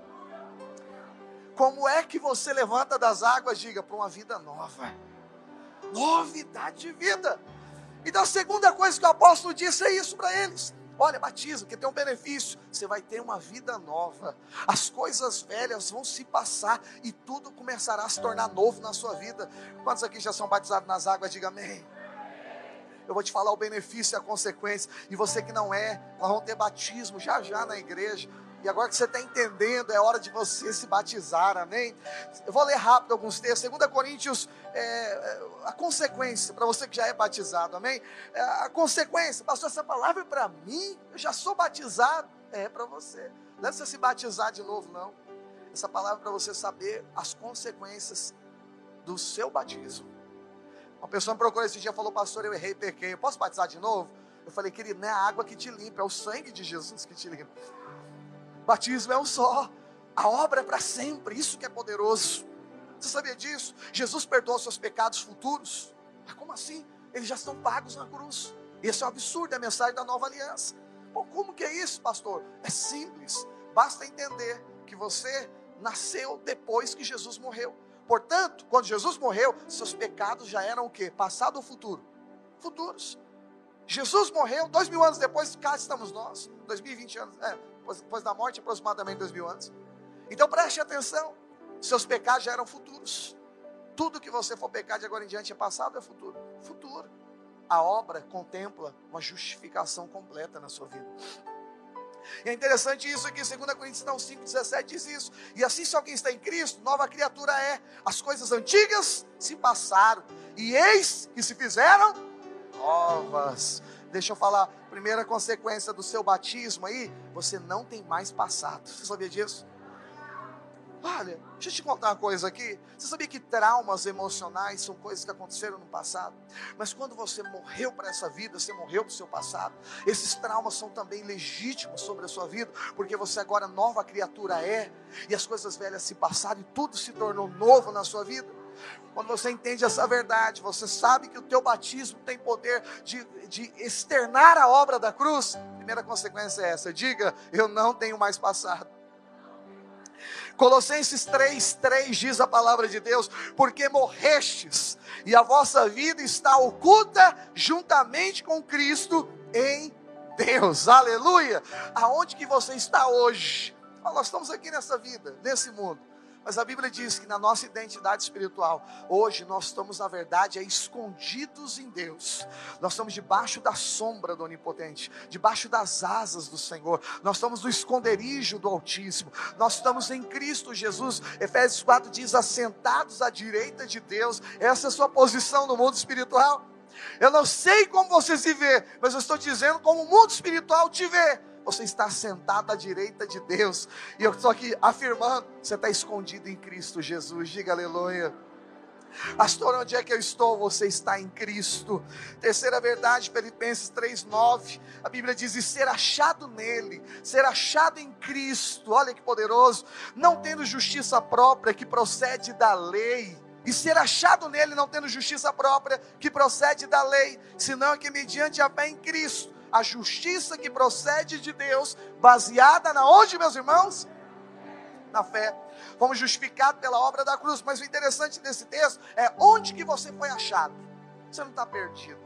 Como é que você levanta das águas, diga, para uma vida nova? Novidade de vida. Então a segunda coisa que o apóstolo disse é isso para eles. Olha, batiza, porque tem um benefício. Você vai ter uma vida nova. As coisas velhas vão se passar e tudo começará a se tornar novo na sua vida. Quantos aqui já são batizados nas águas? Diga amém. Eu vou te falar o benefício e a consequência. E você que não é, nós vamos ter batismo já já na igreja. E agora que você está entendendo, é hora de você se batizar, amém? Eu vou ler rápido alguns textos. 2 Coríntios, é, é, a consequência, para você que já é batizado, amém? É, a consequência, pastor, essa palavra é para mim, eu já sou batizado. É para você. Não é você se batizar de novo, não. Essa palavra é para você saber as consequências do seu batismo. Uma pessoa me procurou esse dia e falou, pastor, eu errei, pequei, eu posso batizar de novo? Eu falei, querido, não é a água que te limpa, é o sangue de Jesus que te limpa. Batismo é um só. A obra é para sempre. Isso que é poderoso. Você sabia disso? Jesus perdoou seus pecados futuros. Mas como assim? Eles já estão pagos na cruz. Esse é um absurdo, é a mensagem da nova aliança. Bom, como que é isso, pastor? É simples. Basta entender que você nasceu depois que Jesus morreu. Portanto, quando Jesus morreu, seus pecados já eram o quê? Passado ou futuro? Futuros. Jesus morreu, dois mil anos depois, cá estamos nós. Dois mil e vinte anos. É, depois da morte, aproximadamente dois mil anos. Então preste atenção, seus pecados já eram futuros. Tudo que você for pecar de agora em diante é passado, é futuro. Futuro. A obra contempla uma justificação completa na sua vida. E é interessante isso aqui, 2 Coríntios 5,17 diz isso. E assim, se alguém está em Cristo, nova criatura é. As coisas antigas se passaram, e eis que se fizeram novas. Deixa eu falar, primeira consequência do seu batismo aí, você não tem mais passado. Você sabia disso? Olha, deixa eu te contar uma coisa aqui. Você sabia que traumas emocionais são coisas que aconteceram no passado? Mas quando você morreu para essa vida, você morreu para o seu passado. Esses traumas são também legítimos sobre a sua vida, porque você agora nova criatura é, e as coisas velhas se passaram e tudo se tornou novo na sua vida. Quando você entende essa verdade, você sabe que o teu batismo tem poder de, de externar a obra da cruz. Primeira consequência é essa: diga, eu não tenho mais passado. Colossenses 3, 3 diz a palavra de Deus: porque morrestes, e a vossa vida está oculta juntamente com Cristo em Deus, aleluia. Aonde que você está hoje? Nós estamos aqui nessa vida, nesse mundo. Mas a Bíblia diz que na nossa identidade espiritual, hoje nós estamos, na verdade, escondidos em Deus. Nós estamos debaixo da sombra do Onipotente, debaixo das asas do Senhor. Nós estamos no esconderijo do Altíssimo. Nós estamos em Cristo Jesus. Efésios 4 diz: assentados à direita de Deus. Essa é a sua posição no mundo espiritual. Eu não sei como você se vê, mas eu estou dizendo como o mundo espiritual te vê você está sentado à direita de Deus. E eu estou aqui afirmando: você está escondido em Cristo Jesus. Diga aleluia. Pastor, onde é que eu estou? Você está em Cristo. Terceira verdade, Filipenses 3:9. A Bíblia diz: "E ser achado nele, ser achado em Cristo". Olha que poderoso. Não tendo justiça própria que procede da lei, e ser achado nele não tendo justiça própria que procede da lei, senão que mediante a fé em Cristo a justiça que procede de Deus, baseada na onde, meus irmãos? Na fé. Fomos justificados pela obra da cruz. Mas o interessante desse texto é onde que você foi achado. Você não está perdido.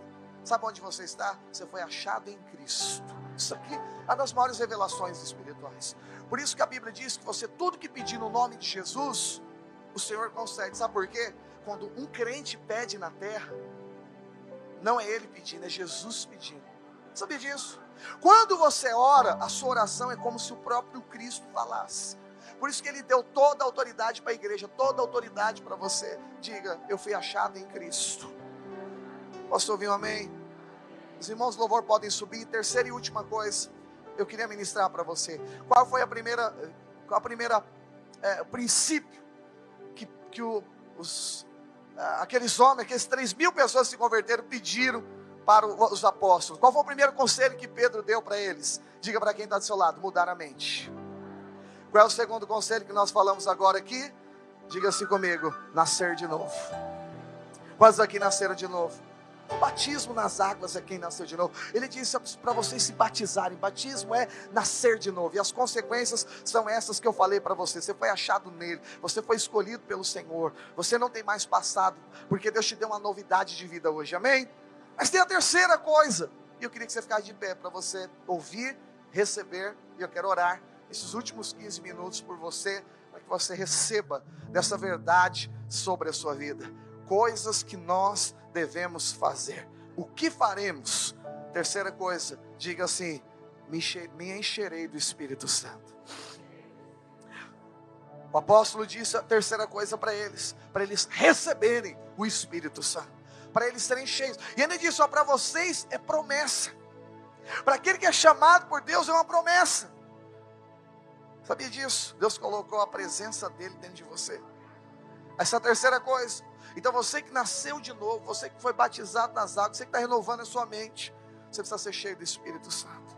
Sabe onde você está? Você foi achado em Cristo. Isso aqui é uma das maiores revelações espirituais. Por isso que a Bíblia diz que você, tudo que pedir no nome de Jesus, o Senhor concede. Sabe por quê? Quando um crente pede na terra, não é ele pedindo, é Jesus pedindo. Sabia disso? Quando você ora, a sua oração é como se o próprio Cristo falasse. Por isso que ele deu toda a autoridade para a igreja, toda a autoridade para você. Diga, eu fui achado em Cristo. Posso ouvir um amém? Os irmãos do louvor podem subir. Terceira e última coisa, eu queria ministrar para você. Qual foi a primeira, qual a primeira é, princípio que, que o, os, aqueles homens, aqueles três mil pessoas se converteram, pediram para os apóstolos. Qual foi o primeiro conselho que Pedro deu para eles? Diga para quem está do seu lado: mudar a mente. Qual é o segundo conselho que nós falamos agora aqui? Diga assim comigo: nascer de novo. Quantos aqui nasceram de novo? O batismo nas águas é quem nasceu de novo. Ele disse para vocês se batizarem. Batismo é nascer de novo. E as consequências são essas que eu falei para você. Você foi achado nele. Você foi escolhido pelo Senhor. Você não tem mais passado, porque Deus te deu uma novidade de vida hoje. Amém? Mas tem a terceira coisa. E eu queria que você ficasse de pé para você ouvir, receber. E eu quero orar esses últimos 15 minutos por você, para que você receba dessa verdade sobre a sua vida. Coisas que nós devemos fazer. O que faremos? Terceira coisa, diga assim: me encherei do Espírito Santo. O apóstolo disse a terceira coisa para eles, para eles receberem o Espírito Santo, para eles serem cheios. E ele disse: ó, para vocês é promessa. Para aquele que é chamado por Deus é uma promessa. Sabia disso? Deus colocou a presença dele dentro de você. Essa é terceira coisa. Então você que nasceu de novo, você que foi batizado nas águas, você que está renovando a sua mente, você precisa ser cheio do Espírito Santo.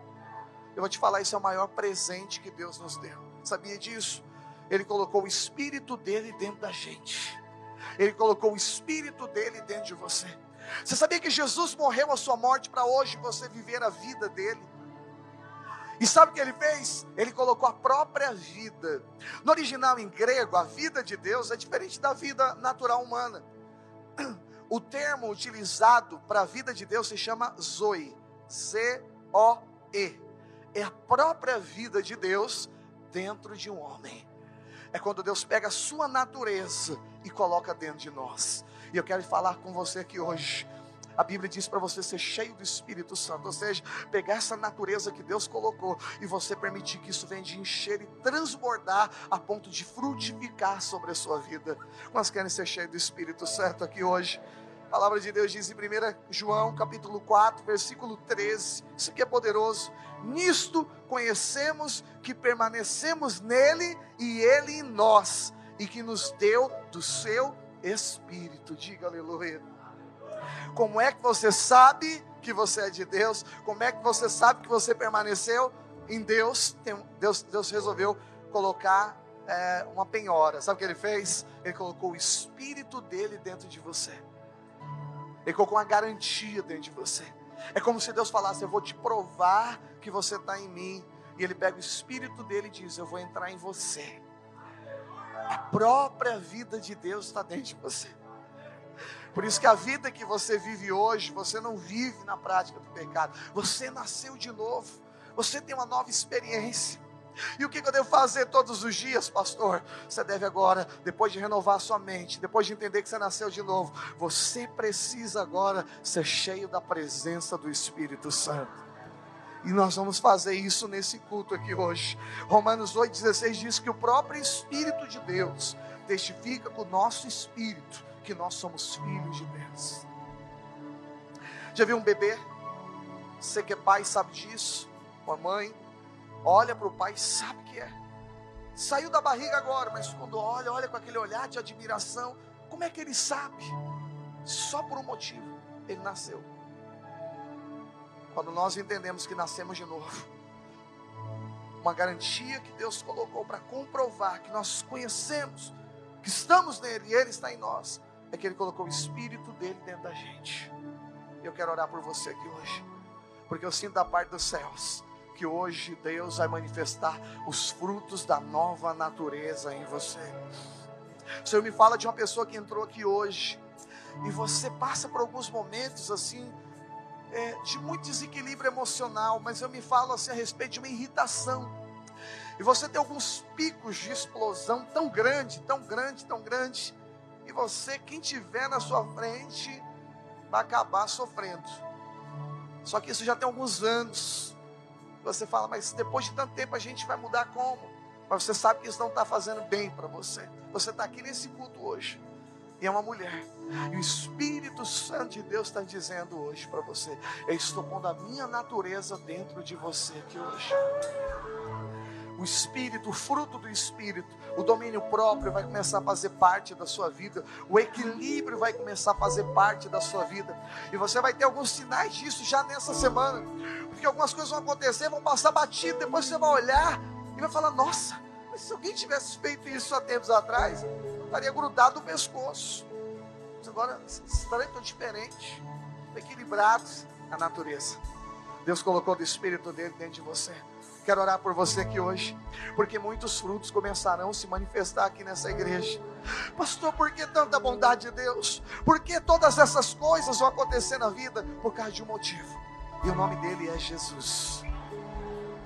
Eu vou te falar, isso é o maior presente que Deus nos deu. Sabia disso? Ele colocou o Espírito dele dentro da gente. Ele colocou o Espírito dele dentro de você. Você sabia que Jesus morreu a sua morte para hoje você viver a vida dele? E sabe o que ele fez? Ele colocou a própria vida. No original em grego, a vida de Deus é diferente da vida natural humana. O termo utilizado para a vida de Deus se chama Zoe. Z-O-E. É a própria vida de Deus dentro de um homem. É quando Deus pega a sua natureza e coloca dentro de nós. E eu quero falar com você aqui hoje a Bíblia diz para você ser cheio do Espírito Santo, ou seja, pegar essa natureza que Deus colocou e você permitir que isso venha de encher e transbordar a ponto de frutificar sobre a sua vida. Nós queremos ser cheios do Espírito Santo aqui hoje. Palavra de Deus diz em 1 João capítulo 4, versículo 13. Isso aqui é poderoso. Nisto conhecemos que permanecemos nele e ele em nós, e que nos deu do seu Espírito. Diga aleluia. Como é que você sabe que você é de Deus? Como é que você sabe que você permaneceu em Deus? Deus, Deus resolveu colocar é, uma penhora. Sabe o que ele fez? Ele colocou o Espírito dele dentro de você. Ele colocou uma garantia dentro de você. É como se Deus falasse: Eu vou te provar que você está em mim. E ele pega o Espírito dele e diz: Eu vou entrar em você. A própria vida de Deus está dentro de você. Por isso que a vida que você vive hoje, você não vive na prática do pecado. Você nasceu de novo. Você tem uma nova experiência. E o que eu devo fazer todos os dias, pastor? Você deve agora, depois de renovar sua mente, depois de entender que você nasceu de novo, você precisa agora ser cheio da presença do Espírito Santo. E nós vamos fazer isso nesse culto aqui hoje. Romanos 8,16 diz que o próprio Espírito de Deus testifica com o nosso espírito que nós somos filhos de Deus. Já viu um bebê? Você que é pai sabe disso, uma mãe, olha para o pai, sabe que é. Saiu da barriga agora, mas quando olha, olha com aquele olhar de admiração, como é que ele sabe? Só por um motivo, ele nasceu. Quando nós entendemos que nascemos de novo, uma garantia que Deus colocou para comprovar que nós conhecemos, que estamos nele e ele está em nós, é que Ele colocou o Espírito dele dentro da gente. Eu quero orar por você aqui hoje, porque eu sinto da parte dos céus que hoje Deus vai manifestar os frutos da nova natureza em você. O Senhor me fala de uma pessoa que entrou aqui hoje e você passa por alguns momentos assim é, de muito desequilíbrio emocional, mas eu me falo assim a respeito de uma irritação. E você tem alguns picos de explosão tão grande, tão grande, tão grande, e você, quem tiver na sua frente, vai acabar sofrendo. Só que isso já tem alguns anos. Você fala, mas depois de tanto tempo a gente vai mudar como? Mas você sabe que isso não está fazendo bem para você. Você está aqui nesse culto hoje. E é uma mulher. E o Espírito Santo de Deus está dizendo hoje para você: Eu estou pondo a minha natureza dentro de você aqui hoje o Espírito, o fruto do Espírito, o domínio próprio vai começar a fazer parte da sua vida, o equilíbrio vai começar a fazer parte da sua vida, e você vai ter alguns sinais disso já nessa semana, porque algumas coisas vão acontecer, vão passar batido, depois você vai olhar e vai falar: Nossa, mas se alguém tivesse feito isso há tempos atrás, estaria grudado no pescoço. Mas agora, estranho, estou diferente. equilibrados na natureza. Deus colocou do Espírito dele dentro de você. Quero orar por você aqui hoje, porque muitos frutos começarão a se manifestar aqui nessa igreja. Pastor, por que tanta bondade de Deus? Por que todas essas coisas vão acontecer na vida? Por causa de um motivo. E o nome dele é Jesus.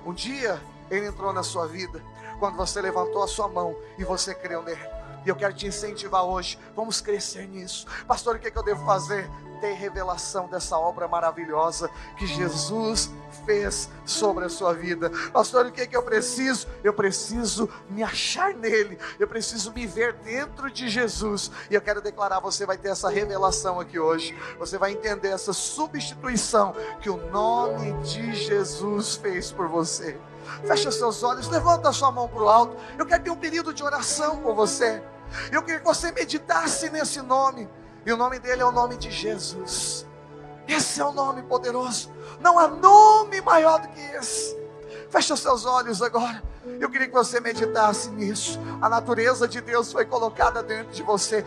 Um dia ele entrou na sua vida quando você levantou a sua mão e você creu nele. E eu quero te incentivar hoje. Vamos crescer nisso. Pastor, o que, é que eu devo fazer? Ter revelação dessa obra maravilhosa que Jesus fez sobre a sua vida. Pastor, o que, é que eu preciso? Eu preciso me achar nele, eu preciso me ver dentro de Jesus. E eu quero declarar: você vai ter essa revelação aqui hoje, você vai entender essa substituição que o nome de Jesus fez por você. Fecha seus olhos, levanta sua mão para o alto. Eu quero ter um período de oração com você. Eu queria que você meditasse nesse nome. E o nome dele é o nome de Jesus. Esse é o nome poderoso. Não há nome maior do que esse. Feche os seus olhos agora. Eu queria que você meditasse nisso. A natureza de Deus foi colocada dentro de você.